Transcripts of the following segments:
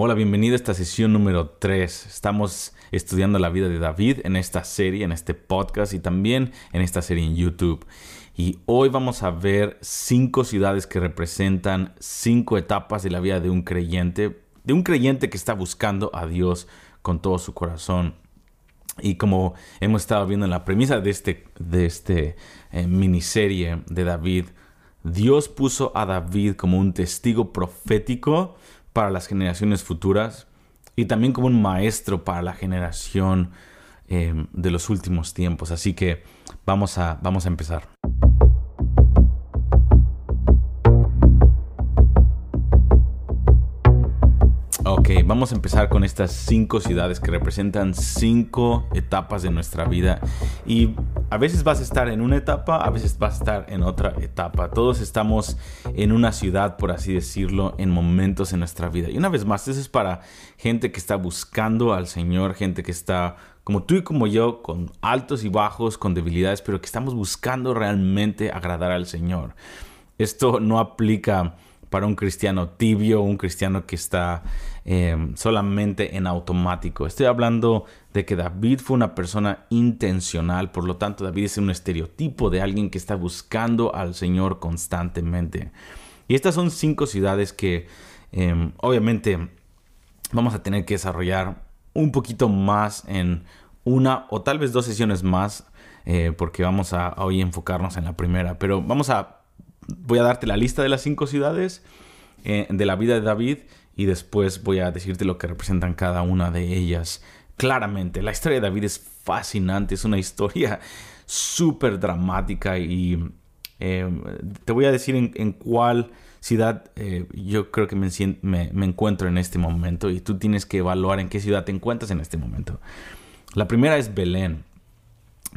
Hola, bienvenido a esta sesión número 3. Estamos estudiando la vida de David en esta serie, en este podcast y también en esta serie en YouTube. Y hoy vamos a ver cinco ciudades que representan cinco etapas de la vida de un creyente, de un creyente que está buscando a Dios con todo su corazón. Y como hemos estado viendo en la premisa de este, de este eh, miniserie de David, Dios puso a David como un testigo profético para las generaciones futuras y también como un maestro para la generación eh, de los últimos tiempos. Así que vamos a, vamos a empezar. Ok, vamos a empezar con estas cinco ciudades que representan cinco etapas de nuestra vida. Y a veces vas a estar en una etapa, a veces vas a estar en otra etapa. Todos estamos en una ciudad, por así decirlo, en momentos en nuestra vida. Y una vez más, eso es para gente que está buscando al Señor, gente que está como tú y como yo, con altos y bajos, con debilidades, pero que estamos buscando realmente agradar al Señor. Esto no aplica para un cristiano tibio, un cristiano que está em, solamente en automático. Estoy hablando de que David fue una persona intencional, por lo tanto David es un estereotipo de alguien que está buscando al Señor constantemente. Y estas son cinco ciudades que em, obviamente vamos a tener que desarrollar un poquito más en una o tal vez dos sesiones más, eh, porque vamos a hoy enfocarnos en la primera, pero vamos a voy a darte la lista de las cinco ciudades eh, de la vida de David y después voy a decirte lo que representan cada una de ellas. Claramente, la historia de David es fascinante, es una historia súper dramática y eh, te voy a decir en, cuál ciudad eh, yo creo que me, me, encuentro en este momento y tú tienes que evaluar en qué ciudad te encuentras en este momento. La primera es Belén.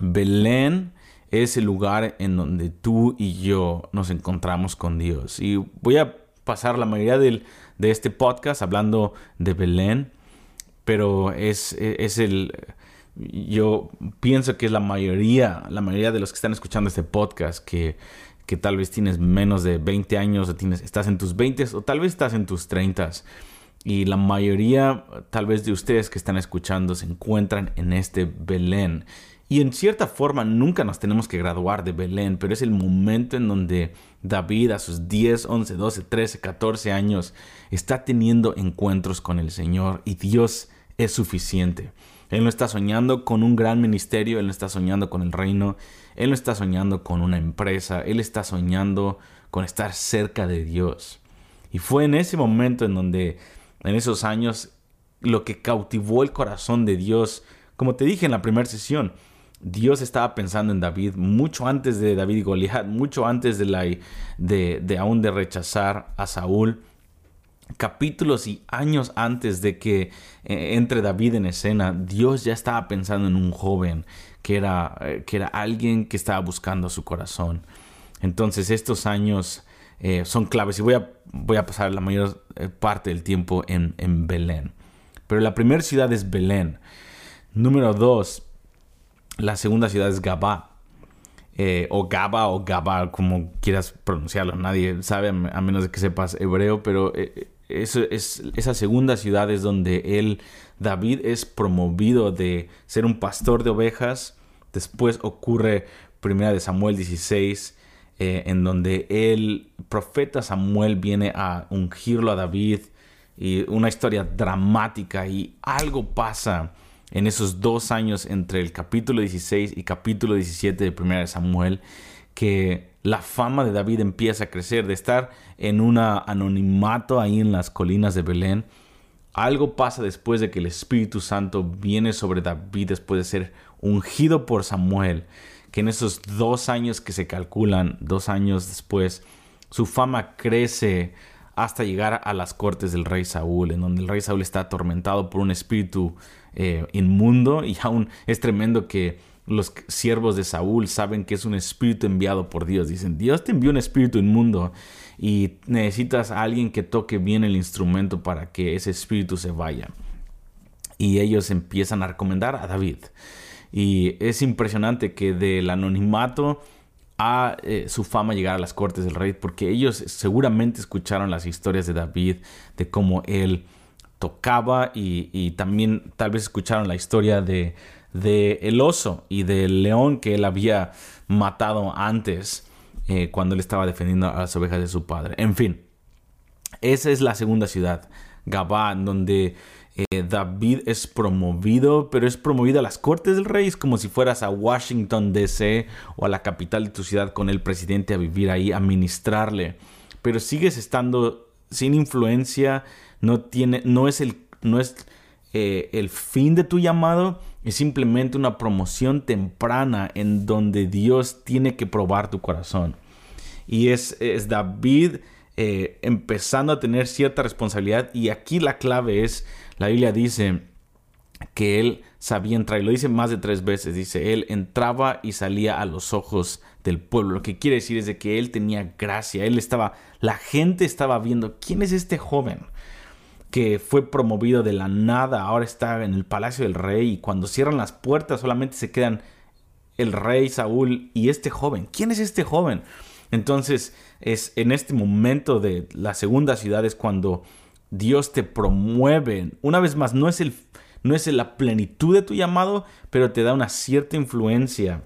Belén es el lugar en donde tú y yo nos encontramos con Dios. Y voy a pasar la mayoría del, de este podcast hablando de Belén, pero es, es el... Yo pienso que es la mayoría, la mayoría de los que están escuchando este podcast que, que tal vez tienes menos de 20 años o tienes, estás en tus 20 o tal vez estás en tus 30 y la mayoría tal vez de ustedes que están escuchando se encuentran en este Belén y en cierta forma nunca nos tenemos que graduar de Belén, pero es el momento en donde David a sus 10, 11, 12, 13, 14 años está teniendo encuentros con el Señor y Dios es suficiente. Él no está soñando con un gran ministerio, él no está soñando con el reino, él no está soñando con una empresa, él está soñando con estar cerca de Dios. Y fue en ese momento en donde, en esos años, lo que cautivó el corazón de Dios, como te dije en la primera sesión, Dios estaba pensando en David mucho antes de David y Goliat, mucho antes de, la, de, aún de rechazar a Saúl capítulos y años antes de que eh, entre David en escena, Dios ya estaba pensando en un joven que era, eh, que era alguien que estaba buscando su corazón. Entonces estos años eh, son claves y voy a, voy a pasar la mayor parte del tiempo en, en Belén. Pero la primera ciudad es Belén. Número dos, la segunda ciudad es Gabá. Eh, o Gaba o Gaba, como quieras pronunciarlo. Nadie sabe a menos de que sepas hebreo, pero eh, es, esa segunda ciudad es donde él, David, es promovido de ser un pastor de ovejas. Después ocurre Primera de Samuel 16, eh, en donde el profeta Samuel viene a ungirlo a David y una historia dramática y algo pasa en esos dos años entre el capítulo 16 y capítulo 17 de Primera de Samuel, que la fama de David empieza a crecer, de estar en un anonimato ahí en las colinas de Belén. Algo pasa después de que el Espíritu Santo viene sobre David después de ser ungido por Samuel, que en esos dos años que se calculan, dos años después, su fama crece hasta llegar a las cortes del rey Saúl, en donde el rey Saúl está atormentado por un espíritu eh, inmundo y aún es tremendo que los siervos de Saúl saben que es un espíritu enviado por Dios. Dicen, Dios te envió un espíritu inmundo y necesitas a alguien que toque bien el instrumento para que ese espíritu se vaya. Y ellos empiezan a recomendar a David. Y es impresionante que del anonimato a eh, su fama llegar a las cortes del rey, porque ellos seguramente escucharon las historias de David, de cómo él tocaba y, también tal vez escucharon la historia de, el oso y del león que él había matado antes eh, cuando él estaba defendiendo a las ovejas de su padre. En fin, esa es la segunda ciudad, Gabá, donde eh, David es promovido, pero es promovido a las cortes del rey, es como si fueras a Washington, D.C. o a la capital de tu ciudad con el presidente a vivir ahí, a ministrarle. Pero sigues estando sin influencia, no, tiene, no es, el, no es eh, el fin de tu llamado, es simplemente una promoción temprana en donde Dios tiene que probar tu corazón. Y es, es David eh, empezando a tener cierta responsabilidad. Y aquí la clave es, la Biblia dice que él sabía entrar, y lo dice más de tres veces, dice, él entraba y salía a los ojos del pueblo. Lo que quiere decir es de que él tenía gracia, él estaba, la gente estaba viendo, ¿quién es este joven? Que fue promovido de la nada, ahora está en el palacio del rey y cuando cierran las puertas solamente se quedan el rey Saúl y este joven. ¿Quién es este joven? Entonces es en este momento de la segunda ciudad es cuando Dios te promueve. Una vez más, no es, el, no es la plenitud de tu llamado, pero te da una cierta influencia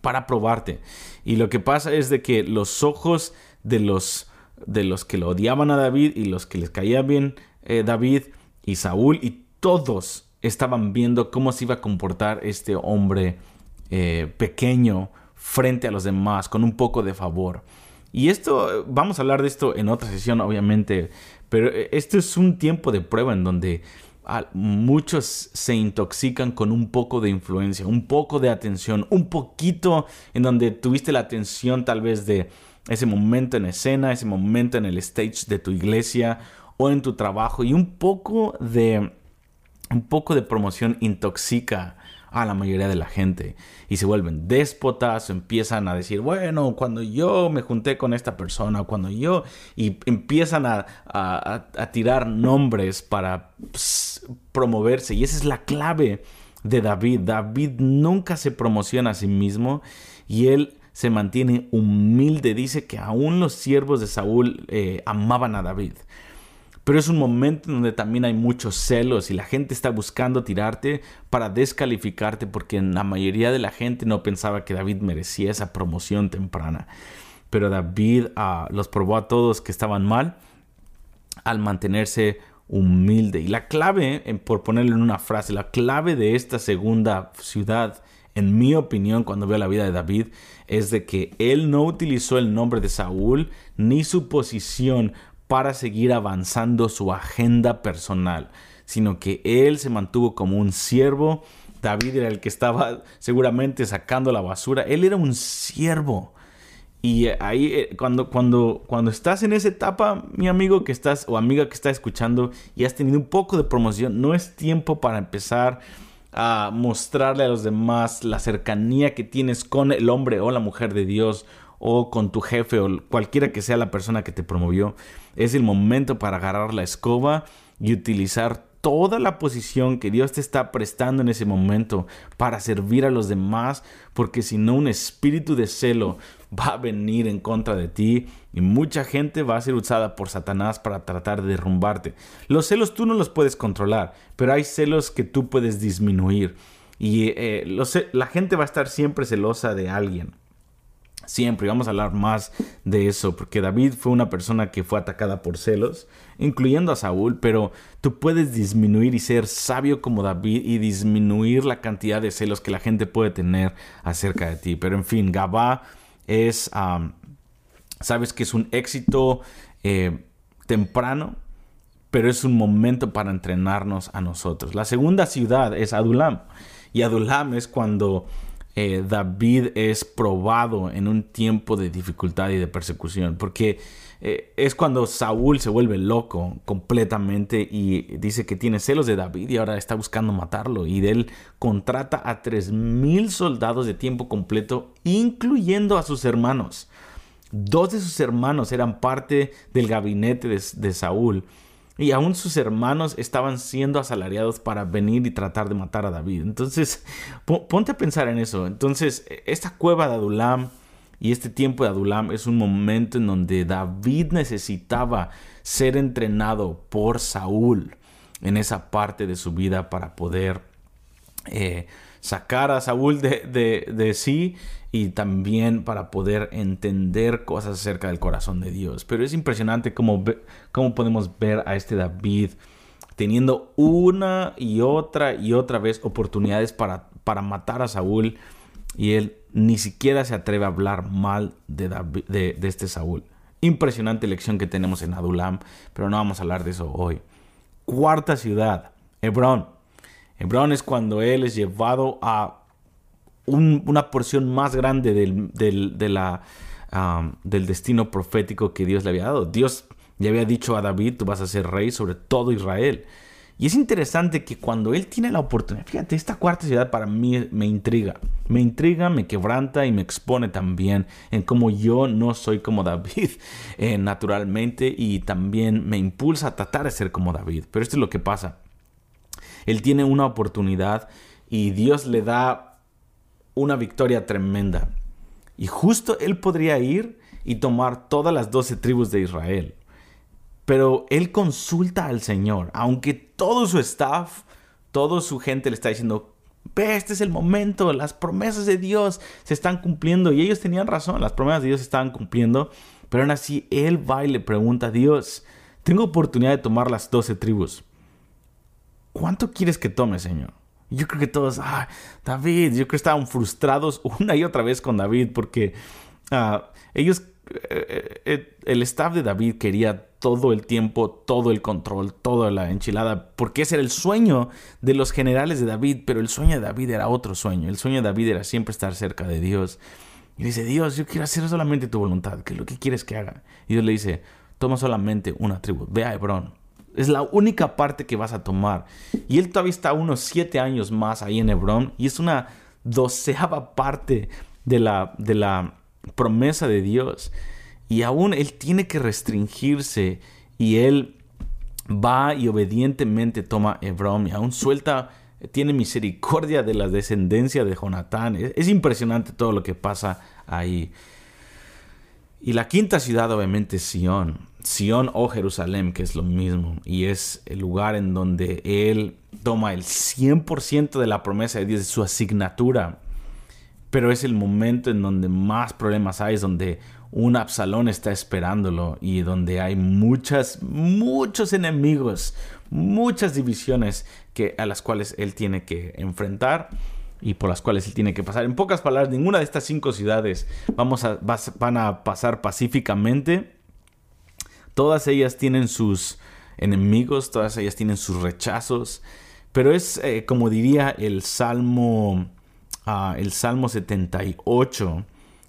para probarte. Y lo que pasa es de que los ojos de los de los que lo odiaban a David y los que les caía bien eh, David y Saúl y todos estaban viendo cómo se iba a comportar este hombre eh, pequeño frente a los demás con un poco de favor. Y esto, vamos a hablar de esto en otra sesión obviamente, pero esto es un tiempo de prueba en donde muchos se intoxican con un poco de influencia, un poco de atención, un poquito en donde tuviste la atención tal vez de ese momento en escena, ese momento en el stage de tu iglesia o en tu trabajo y un poco de un poco de promoción intoxica a la mayoría de la gente y se vuelven déspotas, empiezan a decir, bueno, cuando yo me junté con esta persona, cuando yo, y empiezan a, a, tirar nombres para promoverse. Y esa es la clave de David. David nunca se promociona a sí mismo y él se mantiene humilde. Dice que aún los siervos de Saúl eh, amaban a David. Pero es un momento en donde también hay muchos celos y la gente está buscando tirarte para descalificarte porque la mayoría de la gente no pensaba que David merecía esa promoción temprana. Pero David ah, los probó a todos que estaban mal al mantenerse humilde. Y la clave, por ponerlo en una frase, la clave de esta segunda ciudad, en mi opinión, cuando veo la vida de David, es de que él no utilizó el nombre de Saúl ni su posición para seguir avanzando su agenda personal, sino que él se mantuvo como un siervo. David era el que estaba seguramente sacando la basura. Él era un siervo. Y ahí eh, cuando, cuando, cuando estás en esa etapa, mi amigo que estás o amiga que está escuchando y has tenido un poco de promoción, no es tiempo para empezar a mostrarle a los demás la cercanía que tienes con el hombre o la mujer de Dios o con tu jefe o cualquiera que sea la persona que te promovió. Es el momento para agarrar la escoba y utilizar toda la posición que Dios te está prestando en ese momento para servir a los demás, porque si no un espíritu de celo va a venir en contra de ti y mucha gente va a ser usada por Satanás para tratar de derrumbarte. Los celos tú no los puedes controlar, pero hay celos que tú puedes disminuir y eh, la gente va a estar siempre celosa de alguien siempre. Y vamos a hablar más de eso, porque David fue una persona que fue atacada por celos, incluyendo a Saúl, pero tú puedes disminuir y ser sabio como David y disminuir la cantidad de celos que la gente puede tener acerca de ti. Pero en fin, Gabá es, sabes que es un éxito eh, temprano, pero es un momento para entrenarnos a nosotros. La segunda ciudad es Adulam. Y Adulam es cuando eh, David es probado en un tiempo de dificultad y de persecución, porque eh, es cuando Saúl se vuelve loco completamente y dice que tiene celos de David y ahora está buscando matarlo y él contrata a tres mil soldados de tiempo completo, incluyendo a sus hermanos. Dos de sus hermanos eran parte del gabinete de Saúl y aún sus hermanos estaban siendo asalariados para venir y tratar de matar a David. Entonces, ponte a pensar en eso. Entonces, esta cueva de Adulam y este tiempo de Adulam es un momento en donde David necesitaba ser entrenado por Saúl. en esa parte de su vida para poder eh, sacar a Saúl de, de, sí y también para poder entender cosas acerca del corazón de Dios. Pero es impresionante cómo, cómo podemos ver a este David teniendo una y otra y otra vez oportunidades para, para matar a Saúl y él ni siquiera se atreve a hablar mal de, de, de este Saúl. Impresionante lección que tenemos en Adulam, pero no vamos a hablar de eso hoy. Cuarta ciudad, Hebrón. Hebrón es cuando él es llevado a una porción más grande del, de la, del destino profético que Dios le había dado. Dios le había dicho a David, tú vas a ser rey sobre todo Israel. Y es interesante que cuando él tiene la oportunidad, fíjate, esta cuarta ciudad para mí me intriga, me intriga, me quebranta y me expone también en cómo yo no soy como David eh, naturalmente y también me impulsa a tratar de ser como David. Pero esto es lo que pasa. Él tiene una oportunidad y Dios le da una victoria tremenda. Y justo él podría ir y tomar todas las doce tribus de Israel. Pero él consulta al Señor, aunque todo su staff, toda su gente le está diciendo, ve, este es el momento, las promesas de Dios se están cumpliendo. Y ellos tenían razón, las promesas de Dios se estaban cumpliendo. Pero aún así, él va y le pregunta a Dios, tengo oportunidad de tomar las doce tribus. ¿Cuánto quieres que tome, Señor? Yo creo que todos, ah, David, yo creo que estaban frustrados una y otra vez con David porque ah, ellos eh, eh, eh, el staff de David quería todo el tiempo, todo el control, toda la enchilada, porque ese era el sueño de los generales de David, pero el sueño de David era otro sueño, el sueño de David era siempre estar cerca de Dios. Y dice, Dios, yo quiero hacer solamente tu voluntad, ¿qué es lo que quieres que haga? Y Dios le dice, toma solamente una tribu, ve a Hebrón. Es la única parte que vas a tomar. Y él todavía está unos siete años más ahí en Hebrón y es una doceava parte de la, de la promesa de Dios. Y aún él tiene que restringirse y él va y obedientemente toma Hebrón y aún suelta, tiene misericordia de la descendencia de Jonatán. Es, impresionante todo lo que pasa ahí. Y la quinta ciudad obviamente es Sion. Sion o Jerusalén, que es lo mismo. Y es el lugar en donde él toma el 100% de la promesa de Dios, de su asignatura pero es el momento en donde más problemas hay, es donde un Absalón está esperándolo y donde hay muchas, muchos enemigos, muchas divisiones que, a las cuales él tiene que enfrentar y por las cuales él tiene que pasar. En pocas palabras, ninguna de estas cinco ciudades vamos a, van a pasar pacíficamente. Todas ellas tienen sus enemigos, todas ellas tienen sus rechazos, pero es eh, como diría el Salmo el Salmo 78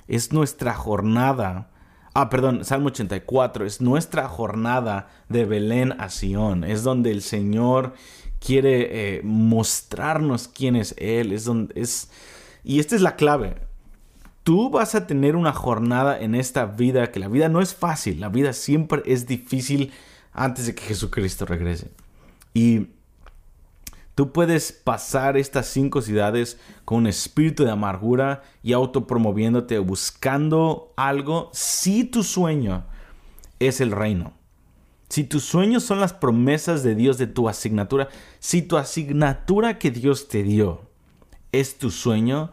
es nuestra jornada. Ah, perdón, Salmo 84 es nuestra jornada de Belén a Sion. Es donde el Señor quiere eh, mostrarnos quién es Él. Es donde es. Y esta es la clave. Tú vas a tener una jornada en esta vida que la vida no es fácil. La vida siempre es difícil antes de que Jesucristo regrese. Y Tú puedes pasar estas cinco ciudades con un espíritu de amargura y autopromoviéndote, buscando algo si tu sueño es el reino. Si tus sueños son las promesas de Dios de tu asignatura, si tu asignatura que Dios te dio es tu sueño,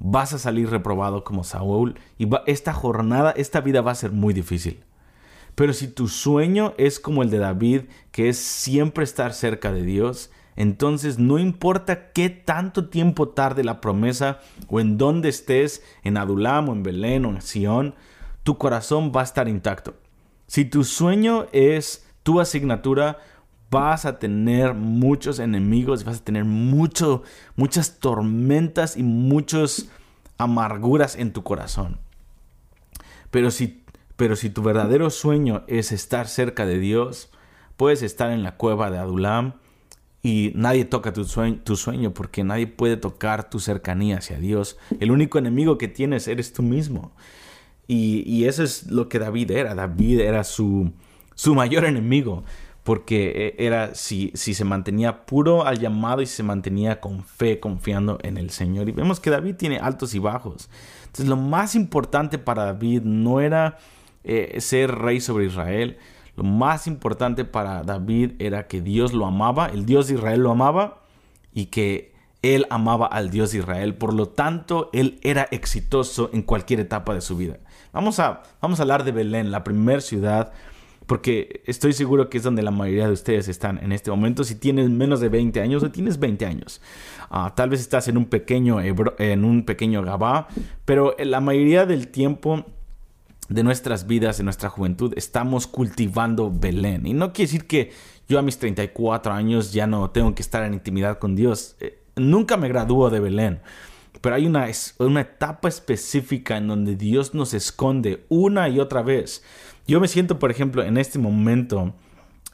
vas a salir reprobado como Saúl y esta jornada, esta vida va a ser muy difícil. Pero si tu sueño es como el de David, que es siempre estar cerca de Dios, entonces no importa qué tanto tiempo tarde la promesa o en dónde estés, en Adulam o en Belén o en Sion, tu corazón va a estar intacto. Si tu sueño es tu asignatura, vas a tener muchos enemigos, vas a tener mucho, muchas tormentas y muchas amarguras en tu corazón. Pero si, pero si tu verdadero sueño es estar cerca de Dios, puedes estar en la cueva de Adulam, y nadie toca tu sueño, tu sueño porque nadie puede tocar tu cercanía hacia Dios. El único enemigo que tienes eres tú mismo. Y, eso es lo que David era. David era su, su mayor enemigo porque e, era si, si se mantenía puro al llamado y se mantenía con fe, confiando en el Señor. Y vemos que David tiene altos y bajos. Entonces lo más importante para David no era eh, ser rey sobre Israel, Lo más importante para David era que Dios lo amaba, el Dios de Israel lo amaba y que él amaba al Dios de Israel. Por lo tanto, él era exitoso en cualquier etapa de su vida. Vamos a, vamos a hablar de Belén, la primera ciudad, porque estoy seguro que es donde la mayoría de ustedes están en este momento. Si tienes menos de 20 años o tienes 20 años, ah, tal vez estás en un pequeño, en un pequeño Gabá, pero la mayoría del tiempo de nuestras vidas, de nuestra juventud, estamos cultivando Belén. Y no quiere decir que yo a mis 34 años ya no tengo que estar en intimidad con Dios. Eh, nunca me graduó de Belén. Pero hay una, una etapa específica en donde Dios nos esconde una y otra vez. Yo me siento, por ejemplo, en este momento,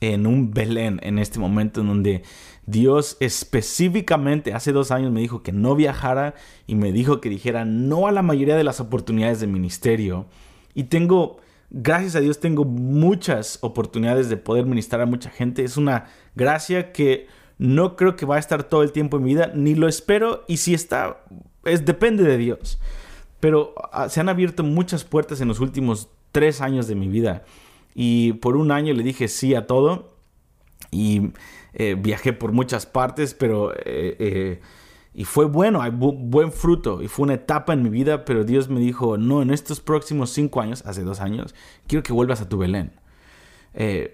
en un Belén, en este momento en donde Dios específicamente hace dos años me dijo que no viajara y me dijo que dijera no a la mayoría de las oportunidades de ministerio y tengo, gracias a Dios, tengo muchas oportunidades de poder ministrar a mucha gente. Es una gracia que no creo que va a estar todo el tiempo en mi vida, ni lo espero. Y si está, es, depende de Dios. Pero ah, se han abierto muchas puertas en los últimos tres años de mi vida. Y por un año le dije sí a todo. Y eh, viajé por muchas partes, pero eh, eh, y fue bueno, hay buen fruto y fue una etapa en mi vida, pero Dios me dijo, no, en estos próximos cinco años, hace dos años, quiero que vuelvas a tu Belén. Eh,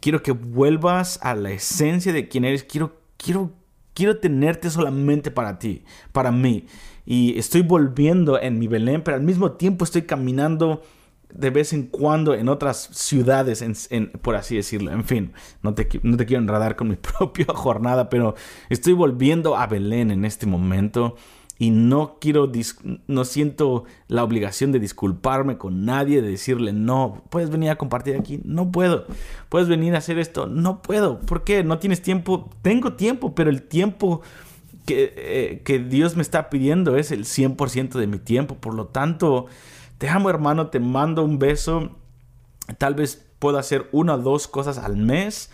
quiero que vuelvas a la esencia de quién eres. Quiero, quiero, quiero tenerte solamente para ti, para mí. Y estoy volviendo en mi Belén, pero al mismo tiempo estoy caminando de vez en cuando en otras ciudades, por así decirlo. En fin, no te, no te quiero enredar con mi propia jornada, pero estoy volviendo a Belén en este momento y no quiero, no siento la obligación de disculparme con nadie, de decirle, no, puedes venir a compartir aquí, no puedo, puedes venir a hacer esto, no puedo, ¿por qué? ¿No tienes tiempo? Tengo tiempo, pero el tiempo que, eh, que Dios me está pidiendo es el 100% de mi tiempo, por lo tanto te amo hermano, te mando un beso. Tal vez pueda hacer una o dos cosas al mes.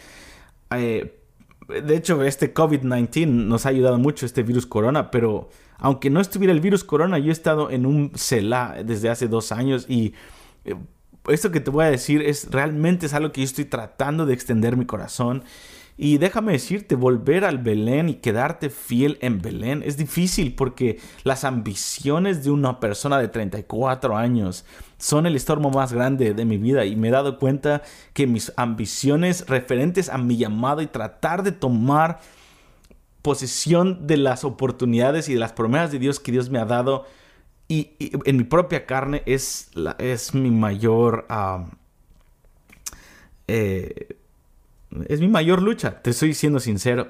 Eh, de hecho, este COVID-19 nos ha ayudado mucho, este virus corona, pero aunque no estuviera el virus corona, yo he estado en un CELA desde hace dos años y eh, esto que te voy a decir es realmente es algo que yo estoy tratando de extender mi corazón y déjame decirte, volver al Belén y quedarte fiel en Belén es difícil porque las ambiciones de una persona de 34 años son el estorbo más grande de mi vida. Y me he dado cuenta que mis ambiciones referentes a mi llamado y tratar de tomar posesión de las oportunidades y de las promesas de Dios que Dios me ha dado y, en mi propia carne es, es mi mayor... eh, es mi mayor lucha, te estoy siendo sincero.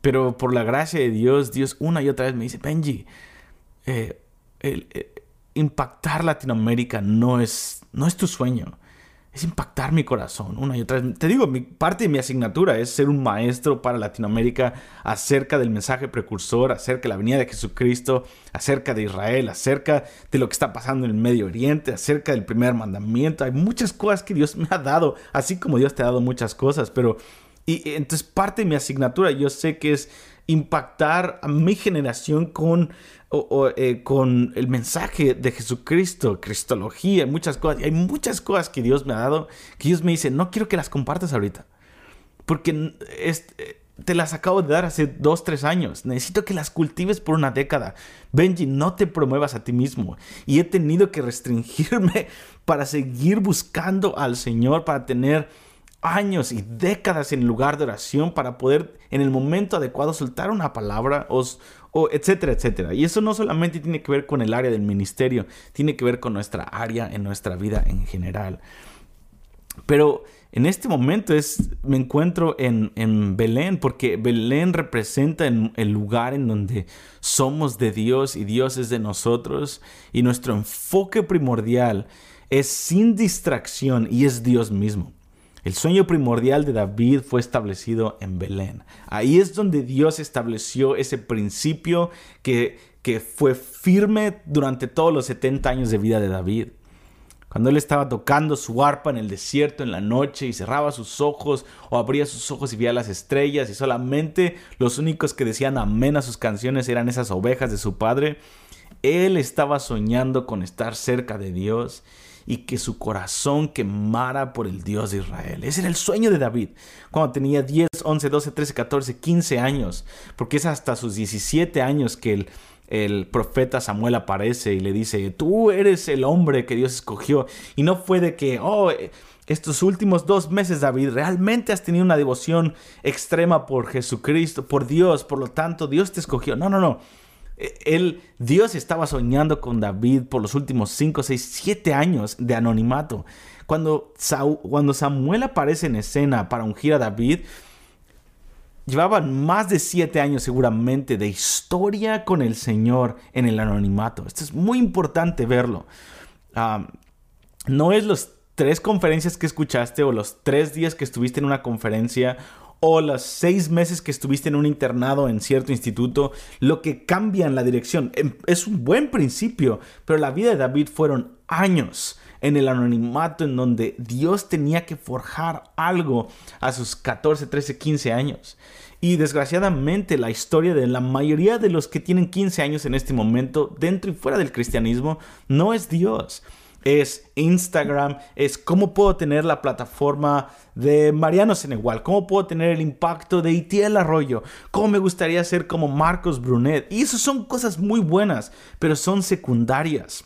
Pero por la gracia de Dios, Dios una y otra vez me dice, Benji, eh, eh, impactar Latinoamérica no es, no es tu sueño es impactar mi corazón una y otra vez. Te digo, parte de mi asignatura es ser un maestro para Latinoamérica acerca del mensaje precursor, acerca de la venida de Jesucristo, acerca de Israel, acerca de lo que está pasando en el Medio Oriente, acerca del primer mandamiento. Hay muchas cosas que Dios me ha dado, así como Dios te ha dado muchas cosas, pero... Y entonces parte de mi asignatura yo sé que es impactar a mi generación con eh, con el mensaje de Jesucristo, Cristología, muchas cosas. Y hay muchas cosas que Dios me ha dado que Dios me dice, no quiero que las compartas ahorita. Porque te las acabo de dar hace dos, tres años. Necesito que las cultives por una década. Benji, no te promuevas a ti mismo. Y he tenido que restringirme para seguir buscando al Señor, para tener años y décadas en lugar de oración para poder en el momento adecuado soltar una palabra o, etcétera, etcétera. Y eso no solamente tiene que ver con el área del ministerio, tiene que ver con nuestra área en nuestra vida en general. Pero en este momento es, me encuentro en, en Belén, porque Belén representa el lugar en donde somos de Dios y Dios es de nosotros. Y nuestro enfoque primordial es sin distracción y es Dios mismo. El sueño primordial de David fue establecido en Belén. Ahí es donde Dios estableció ese principio que, fue firme durante todos los 70 años de vida de David. Cuando él estaba tocando su arpa en el desierto en la noche y cerraba sus ojos o abría sus ojos y veía las estrellas y solamente los únicos que decían amén a sus canciones eran esas ovejas de su padre, él estaba soñando con estar cerca de Dios y que su corazón quemara por el Dios de Israel. Ese era el sueño de David cuando tenía 10, 11, 12, 13, 14, 15 años, porque es hasta sus 17 años que el, el profeta Samuel aparece y le dice, tú eres el hombre que Dios escogió. Y no fue de que, oh, estos últimos dos meses, David, realmente has tenido una devoción extrema por Jesucristo, por Dios, por lo tanto, Dios te escogió. No, no, no. Él, Dios estaba soñando con David por los últimos 5, 6, 7 años de anonimato. Cuando, cuando Samuel aparece en escena para ungir a David, llevaban más de 7 años seguramente de historia con el Señor en el anonimato. Esto es muy importante verlo. no es los tres conferencias que escuchaste o los tres días que estuviste en una conferencia o los seis meses que estuviste en un internado en cierto instituto, lo que cambia en la dirección. Em, es un buen principio, pero la vida de David fueron años en el anonimato en donde Dios tenía que forjar algo a sus 14, 13, 15 años. Y desgraciadamente la historia de la mayoría de los que tienen 15 años en este momento, dentro y fuera del cristianismo, no es Dios es Instagram, es cómo puedo tener la plataforma de Mariano Senegual, cómo puedo tener el impacto de Itiel Arroyo, cómo me gustaría ser como Marcos Brunet. Y eso son cosas muy buenas, pero son secundarias.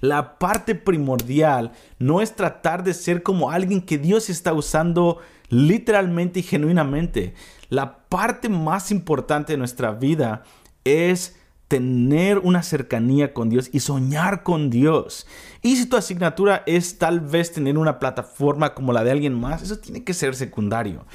La parte primordial no es tratar de ser como alguien que Dios está usando literalmente y genuinamente. La parte más importante de nuestra vida es tener una cercanía con Dios y soñar con Dios. Y si tu asignatura es tal vez tener una plataforma como la de alguien más, eso tiene que ser secundario.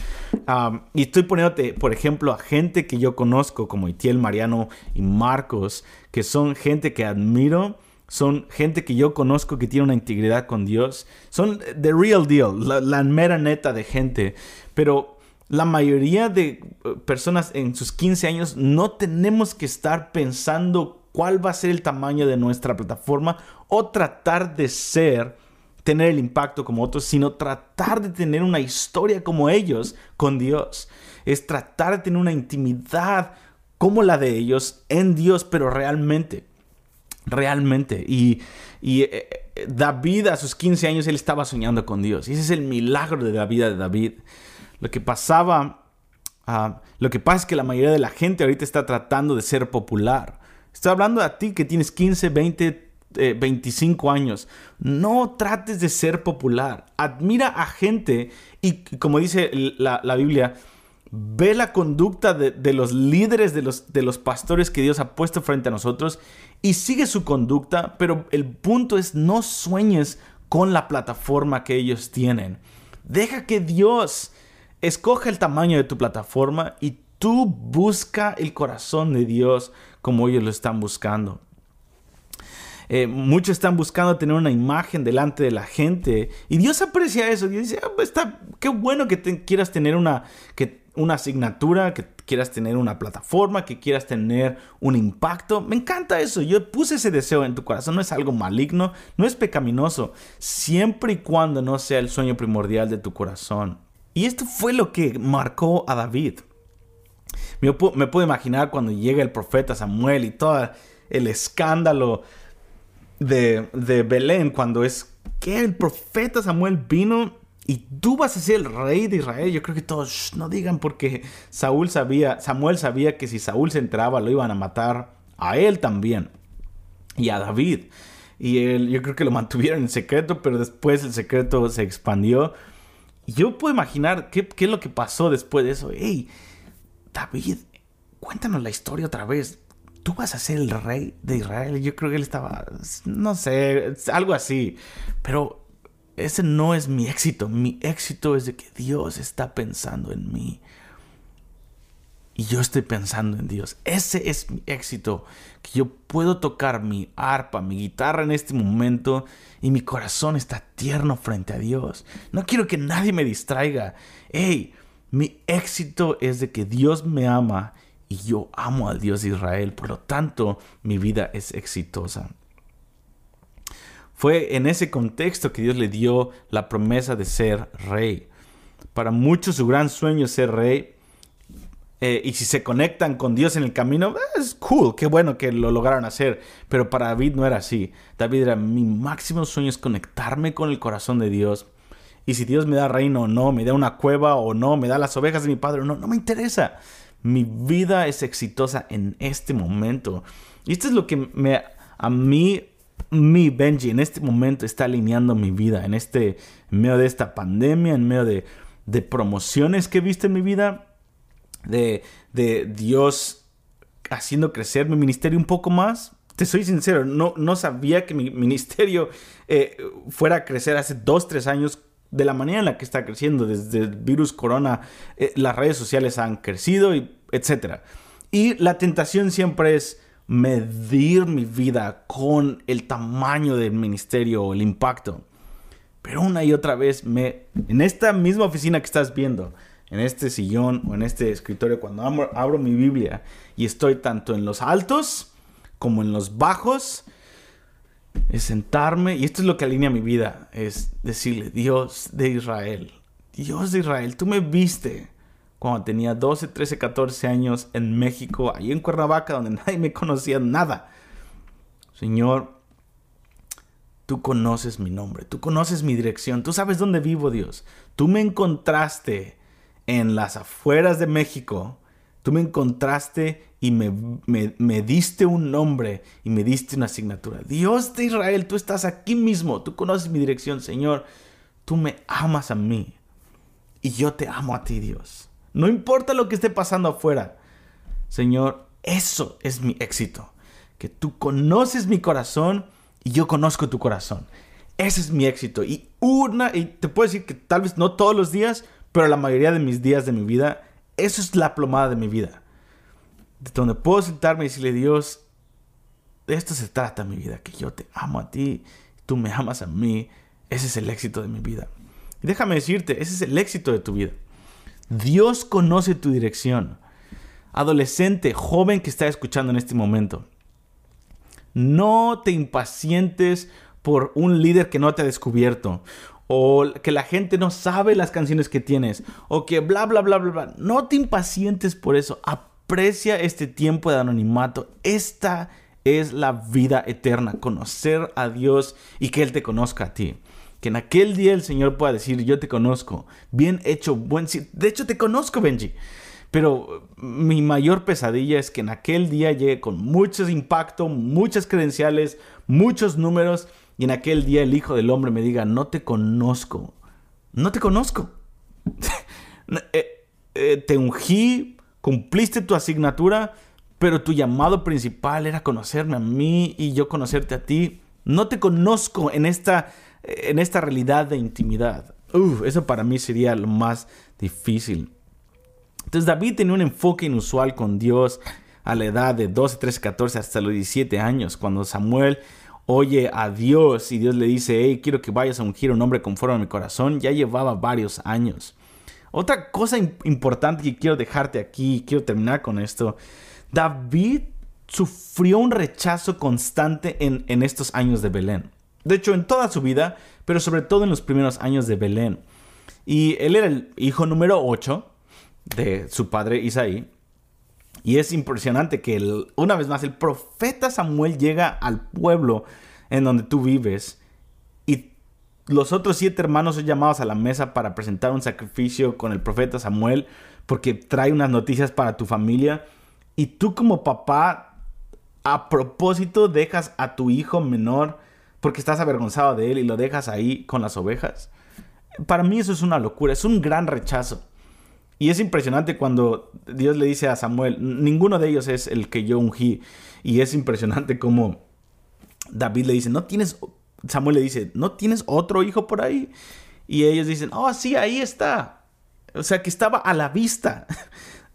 y estoy poniéndote, por ejemplo, a gente que yo conozco como Itiel, Mariano y Marcos, que son gente que admiro. Son gente que yo conozco que tiene una integridad con Dios. Son the real deal, la, la mera neta de gente. Pero la mayoría de eh, personas en sus 15 años no tenemos que estar pensando cuál va a ser el tamaño de nuestra plataforma o tratar de ser, tener el impacto como otros, sino tratar de tener una historia como ellos con Dios. Es tratar de tener una intimidad como la de ellos en Dios, pero realmente. Realmente. Y, eh, eh, David a sus 15 años, él estaba soñando con Dios. Y ese es el milagro de la vida de David. Lo que pasaba, ah, lo que pasa es que la mayoría de la gente ahorita está tratando de ser popular. Estoy hablando a ti que tienes 15, 20, 25 años. No trates de ser popular. Admira a gente y como dice la, Biblia, ve la conducta de, los líderes, de los, de los pastores que Dios ha puesto frente a nosotros y sigue su conducta, pero el punto es no sueñes con la plataforma que ellos tienen. Deja que Dios Escoge el tamaño de tu plataforma y tú busca el corazón de Dios como ellos lo están buscando. Eh, muchos están buscando tener una imagen delante de la gente y Dios aprecia eso. Dios dice, ah, pues está, qué bueno que quieras tener una, que, una asignatura, que quieras tener una plataforma, que quieras tener un impacto. Me encanta eso. Yo puse ese deseo en tu corazón. No es algo maligno, no es pecaminoso, siempre y cuando no sea el sueño primordial de tu corazón. Y esto fue lo que marcó a David. Me, puedo imaginar cuando llega el profeta Samuel y todo el escándalo de, Belén, cuando es que el profeta Samuel vino y tú vas a ser el rey de Israel. Yo creo que todos no digan porque Saúl sabía, Samuel sabía que si Saúl se entraba lo iban a matar a él también y a David. Y él, yo creo que lo mantuvieron en secreto, pero después el secreto se expandió yo puedo imaginar qué, es lo que pasó después de eso. Hey, David, cuéntanos la historia otra vez. Tú vas a ser el rey de Israel. Yo creo que él estaba, no sé, algo así. Pero ese no es mi éxito. Mi éxito es de que Dios está pensando en mí y yo estoy pensando en Dios. Ese es mi éxito, que yo puedo tocar mi arpa, mi guitarra en este momento y mi corazón está tierno frente a Dios. No quiero que nadie me distraiga. Hey, mi éxito es de que Dios me ama y yo amo al Dios de Israel. Por lo tanto, mi vida es exitosa. Fue en ese contexto que Dios le dio la promesa de ser rey. Para muchos su gran sueño es ser rey, eh, y si se conectan con Dios en el camino, es cool, qué bueno que lo lograron hacer. Pero para David no era así. David era mi máximo sueño es conectarme con el corazón de Dios. Y si Dios me da reino o no, me da una cueva o no, me da las ovejas de mi padre o no, no me interesa. Mi vida es exitosa en este momento. Y esto es lo que me, a mí, mi Benji, en este momento está alineando mi vida. En este, medio de esta pandemia, en medio de, de promociones que he visto en mi vida de, Dios haciendo crecer mi ministerio un poco más. Te soy sincero, no, no sabía que mi ministerio eh, fuera a crecer hace dos, tres años de la manera en la que está creciendo. Desde el virus corona, eh, las redes sociales han crecido, y etc. Y la tentación siempre es medir mi vida con el tamaño del ministerio o el impacto. Pero una y otra vez me, en esta misma oficina que estás viendo, en este sillón o en este escritorio, cuando abro, mi Biblia y estoy tanto en los altos como en los bajos, es sentarme, y esto es lo que alinea mi vida, es decirle, Dios de Israel, Dios de Israel, tú me viste cuando tenía 12, 13, 14 años en México, ahí en Cuernavaca, donde nadie me conocía nada. Señor, tú conoces mi nombre, tú conoces mi dirección, tú sabes dónde vivo, Dios. Tú me encontraste en las afueras de México, tú me encontraste y me, diste un nombre y me diste una asignatura. Dios de Israel, tú estás aquí mismo, tú conoces mi dirección, Señor. Tú me amas a mí y yo te amo a ti, Dios. No importa lo que esté pasando afuera, Señor, eso es mi éxito. Que tú conoces mi corazón y yo conozco tu corazón. Ese es mi éxito. Y una, y te puedo decir que tal vez no todos los días, pero la mayoría de mis días de mi vida, eso es la plomada de mi vida. De donde puedo sentarme y decirle, Dios, de esto se trata mi vida, que yo te amo a ti, tú me amas a mí, ese es el éxito de mi vida. Y déjame decirte, ese es el éxito de tu vida. Dios conoce tu dirección. Adolescente, joven que está escuchando en este momento, no te impacientes por un líder que no te ha descubierto o que la gente no sabe las canciones que tienes, o que bla, bla, bla, bla, bla. No te impacientes por eso. Aprecia este tiempo de anonimato. Esta es la vida eterna, conocer a Dios y que Él te conozca a ti. Que en aquel día el Señor pueda decir, yo te conozco, bien hecho, buen... De hecho, te conozco, Benji. Pero mi mayor pesadilla es que en aquel día llegue con mucho impacto, muchas credenciales, muchos números y en aquel día el Hijo del Hombre me diga, no te conozco, no te conozco. Eh, eh, te ungí, cumpliste tu asignatura, pero tu llamado principal era conocerme a mí y yo conocerte a ti. No te conozco en esta, en esta realidad de intimidad. eso para mí sería lo más difícil. Entonces David tenía un enfoque inusual con Dios a la edad de 12, 13, 14 hasta los 17 años, cuando Samuel oye a Dios y Dios le dice, hey, quiero que vayas a ungir un hombre conforme a mi corazón, ya llevaba varios años. Otra cosa importante que quiero dejarte aquí, quiero terminar con esto, David sufrió un rechazo constante en, en estos años de Belén. De hecho, en toda su vida, pero sobre todo en los primeros años de Belén. Y él era el hijo número 8 de su padre Isaí. Y es impresionante que una vez más el profeta Samuel llega al pueblo en donde tú vives y los otros siete hermanos son llamados a la mesa para presentar un sacrificio con el profeta Samuel porque trae unas noticias para tu familia y tú como papá a propósito dejas a tu hijo menor porque estás avergonzado de él y lo dejas ahí con las ovejas. Para mí eso es una locura, es un gran rechazo. Y es impresionante cuando Dios le dice a Samuel, ninguno de ellos es el que yo ungí. Y es impresionante como David le dice, no tienes, Samuel le dice, ¿no tienes otro hijo por ahí? Y ellos dicen, oh, sí, ahí está. O sea, que estaba a la vista.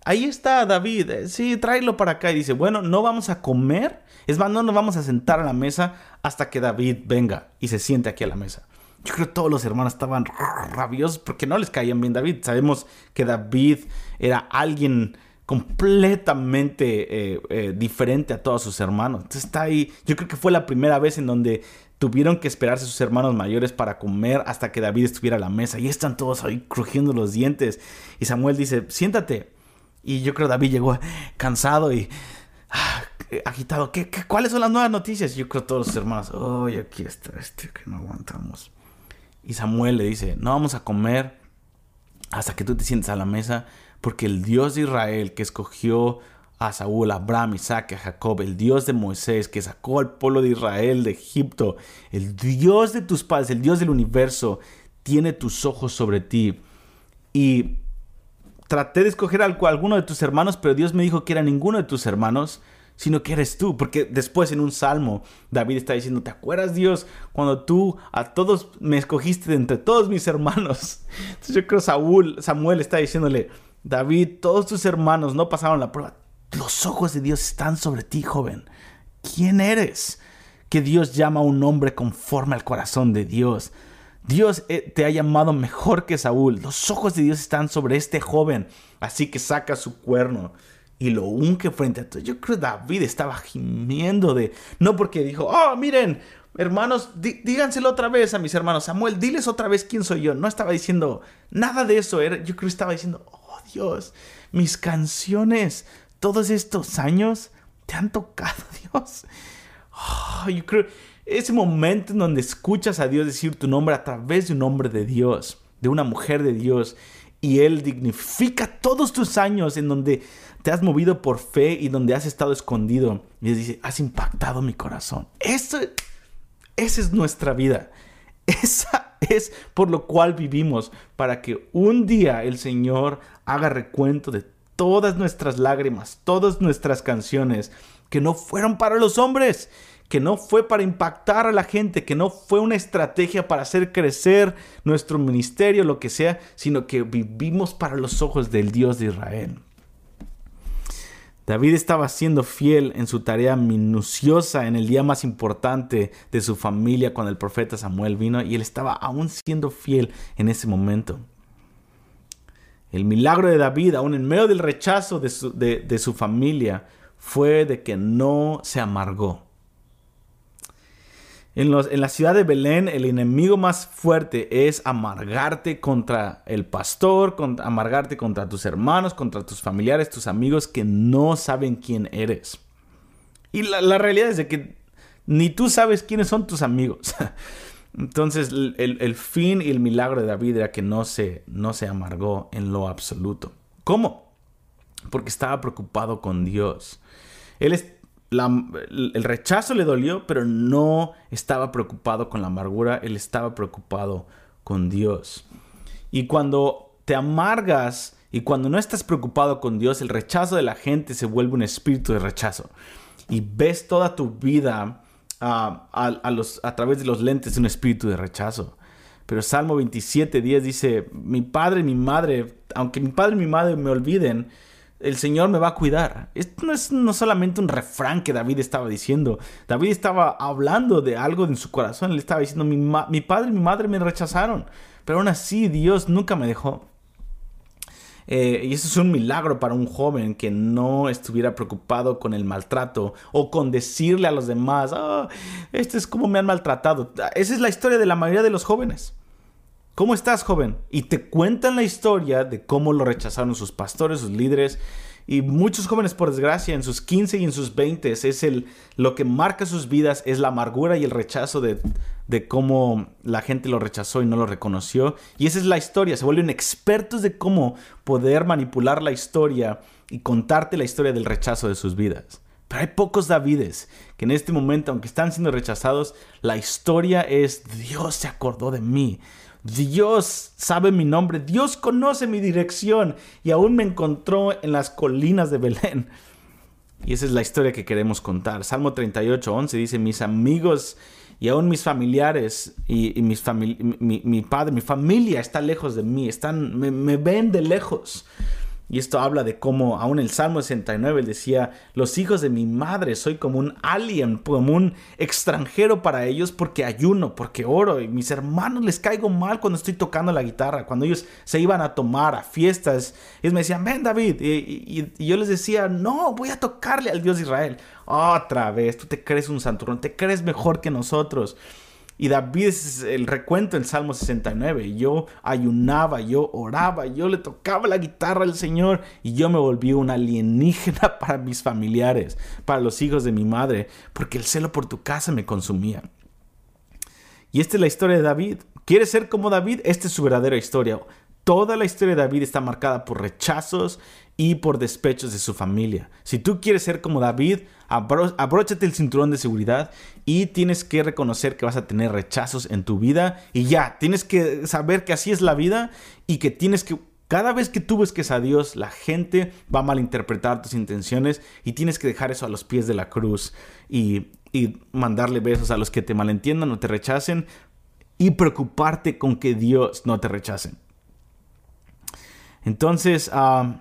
Ahí está David, sí, tráelo para acá. Y dice, bueno, no vamos a comer. Es más, no nos vamos a sentar a la mesa hasta que David venga y se siente aquí a la mesa. Yo creo que todos los hermanos estaban rabiosos porque no les caían bien David. Sabemos que David era alguien completamente eh, eh, diferente a todos sus hermanos. Entonces está ahí. Yo creo que fue la primera vez en donde tuvieron que esperarse sus hermanos mayores para comer hasta que David estuviera a la mesa. Y están todos ahí crujiendo los dientes. Y Samuel dice, siéntate. Y yo creo David llegó cansado y ah, agitado. ¿Qué, cuáles son las nuevas noticias? Yo creo todos los hermanos, oh, aquí está este que no aguantamos. Y Samuel le dice, no vamos a comer hasta que tú te sientes a la mesa, porque el Dios de Israel que escogió a Saúl, a Abraham, Isaac, a Jacob, el Dios de Moisés que sacó al pueblo de Israel de Egipto, el Dios de tus padres, el Dios del universo, tiene tus ojos sobre ti. Y traté de escoger a alguno de tus hermanos, pero Dios me dijo que era ninguno de tus hermanos, sino que eres tú. Porque después en un salmo, David está diciendo, ¿te acuerdas Dios cuando tú a todos me escogiste de entre todos mis hermanos? Entonces yo creo Saúl, Samuel está diciéndole, David, todos tus hermanos no pasaron la prueba. Los ojos de Dios están sobre ti, joven. ¿Quién eres? Que Dios llama a un hombre conforme al corazón de Dios. Dios eh, te ha llamado mejor que Saúl. Los ojos de Dios están sobre este joven. Así que saca su cuerno y lo unque frente a todos. Yo creo que David estaba gimiendo de... No porque dijo, oh, miren, hermanos, díganselo otra vez a mis hermanos. Samuel, diles otra vez quién soy yo. No estaba diciendo nada de eso. Era, yo creo que estaba diciendo, oh Dios, mis canciones todos estos años te han tocado, Dios. Oh, yo creo ese momento en donde escuchas a Dios decir tu nombre a través de un hombre de Dios, de una mujer de Dios, y Él dignifica todos tus años en donde te has movido por fe y donde has estado escondido. Y Él dice, has impactado mi corazón. Esa es nuestra vida. Esa es por lo cual vivimos, para que un día el Señor haga recuento de todas nuestras lágrimas, todas nuestras canciones, que no fueron para los hombres, que no fue para impactar a la gente, que no fue una estrategia para hacer crecer nuestro ministerio, lo que sea, sino que vivimos para los ojos del Dios de Israel. David estaba siendo fiel en su tarea minuciosa en el día más importante de su familia cuando el profeta Samuel vino y él estaba aún siendo fiel en ese momento. El milagro de David, aún en medio del rechazo de su, familia, fue de que no se amargó. En, la ciudad de Belén, el enemigo más fuerte es amargarte contra el pastor, amargarte contra tus hermanos, contra tus familiares, tus amigos que no saben quién eres. Y la, la realidad es de que ni tú sabes quiénes son tus amigos. Entonces el, fin y el milagro de David era que no se, no se amargó en lo absoluto. ¿Cómo? Porque estaba preocupado con Dios. Él es, el rechazo le dolió, pero no estaba preocupado con la amargura, él estaba preocupado con Dios. Y cuando te amargas y cuando no estás preocupado con Dios, el rechazo de la gente se vuelve un espíritu de rechazo. Y ves toda tu vida a, los, a través de los lentes de un espíritu de rechazo. Pero Salmo 27, 10 dice, mi padre y mi madre, aunque mi padre y mi madre me olviden, el Señor me va a cuidar. Esto no es no solamente un refrán que David estaba diciendo. David estaba hablando de algo en su corazón. Él estaba diciendo, mi, mi padre y mi madre me rechazaron. Pero aún así Dios nunca me dejó. Eh, y eso es un milagro para un joven que no estuviera preocupado con el maltrato o con decirle a los demás, oh, este es como me han maltratado. Esa es la historia de la mayoría de los jóvenes. ¿Cómo estás, joven? Y te cuentan la historia de cómo lo rechazaron sus pastores, sus líderes, y muchos jóvenes, por desgracia, en sus 15 y en sus 20, es el, lo que marca sus vidas, es la amargura y el rechazo de, de cómo la gente lo rechazó y no lo reconoció. Y esa es la historia, se vuelven expertos de cómo poder manipular la historia y contarte la historia del rechazo de sus vidas. Pero hay pocos Davides que en este momento, aunque están siendo rechazados, la historia es Dios se acordó de mí. Dios sabe mi nombre, Dios conoce mi dirección y aún me encontró en las colinas de Belén. Y esa es la historia que queremos contar. Salmo 38, 11 dice, mis amigos y aún mis familiares y, mis mi, padre, mi familia está lejos de mí, están, me ven de lejos. Y esto habla de cómo, aún el Salmo 69 él decía, los hijos de mi madre, soy como un alien, como un extranjero para ellos porque ayuno, porque oro, y mis hermanos les caigo mal cuando estoy tocando la guitarra, cuando ellos se iban a tomar a fiestas, ellos me decían, ven David, y, yo les decía, no, voy a tocarle al Dios de Israel. Otra vez, tú te crees un santurrón, te crees mejor que nosotros. Y David es el recuento en Salmo 69. Yo ayunaba, yo oraba, yo le tocaba la guitarra al Señor y yo me volví un alienígena para mis familiares, para los hijos de mi madre, porque el celo por tu casa me consumía. Y esta es la historia de David. ¿Quieres ser como David? Esta es su verdadera historia. Toda la historia de David está marcada por rechazos y por despechos de su familia. Si tú quieres ser como David, abróchate el cinturón de seguridad y tienes que reconocer que vas a tener rechazos en tu vida y ya, tienes que saber que así es la vida y que tienes que cada vez que tú busques a Dios, la gente va a malinterpretar tus intenciones y tienes que dejar eso a los pies de la cruz y, mandarle besos a los que te malentiendan o te rechacen y preocuparte con que Dios no te rechace. Entonces, ah,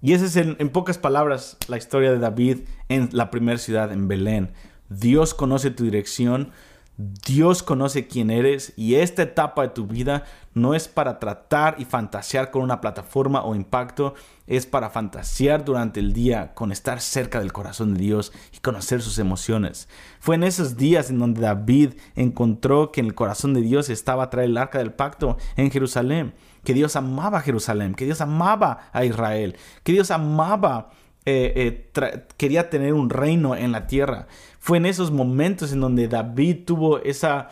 y esa es en, pocas palabras la historia de David en la primera ciudad, en Belén. Dios conoce tu dirección, Dios conoce quién eres y esta etapa de tu vida no es para tratar y fantasear con una plataforma o impacto, es para fantasear durante el día con estar cerca del corazón de Dios y conocer sus emociones. Fue en esos días en donde David encontró que en el corazón de Dios estaba traer el arca del pacto en Jerusalén que Dios amaba a Jerusalén, que Dios amaba a Israel, que Dios amaba, eh, eh, quería tener un reino en la tierra. Fue en esos momentos en donde David tuvo esa,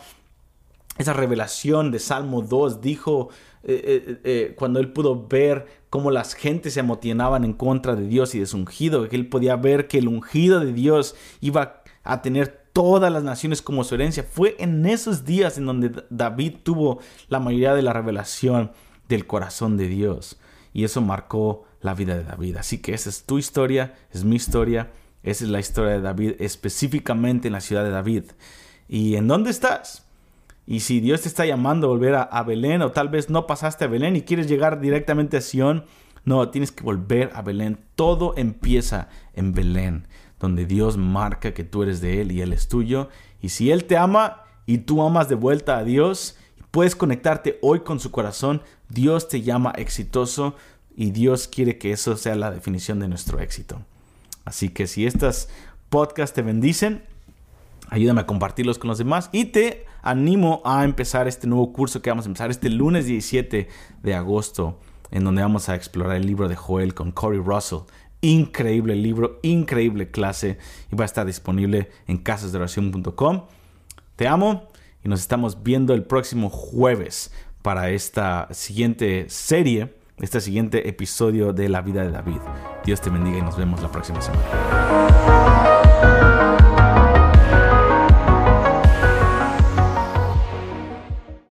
esa revelación de Salmo 2, dijo, eh, cuando él pudo ver cómo las gentes se amotiнаban en contra de Dios y de su ungido, que él podía ver que el ungido de Dios iba a tener todas las naciones como su herencia. Fue en esos días en donde David tuvo la mayoría de la revelación del corazón de Dios. Y eso marcó la vida de David. Así que esa es tu historia, es mi historia, esa es la historia de David específicamente en la ciudad de David. ¿Y en dónde estás? Y si Dios te está llamando a volver a, Belén o tal vez no pasaste a Belén y quieres llegar directamente a Sion, no, tienes que volver a Belén. Todo empieza en Belén, donde Dios marca que tú eres de Él y Él es tuyo. Y si Él te ama y tú amas de vuelta a Dios, puedes conectarte hoy con su corazón. Dios te llama exitoso y Dios quiere que eso sea la definición de nuestro éxito. Así que si estas podcasts te bendicen, ayúdame a compartirlos con los demás y te animo a empezar este nuevo curso que vamos a empezar este lunes 17 de agosto, en donde vamos a explorar el libro de Joel con Corey Russell. Increíble libro, increíble clase y va a estar disponible en casasdeoración.com. Te amo nos estamos viendo el próximo jueves para esta siguiente serie, este siguiente episodio de La vida de David. Dios te bendiga y nos vemos la próxima semana.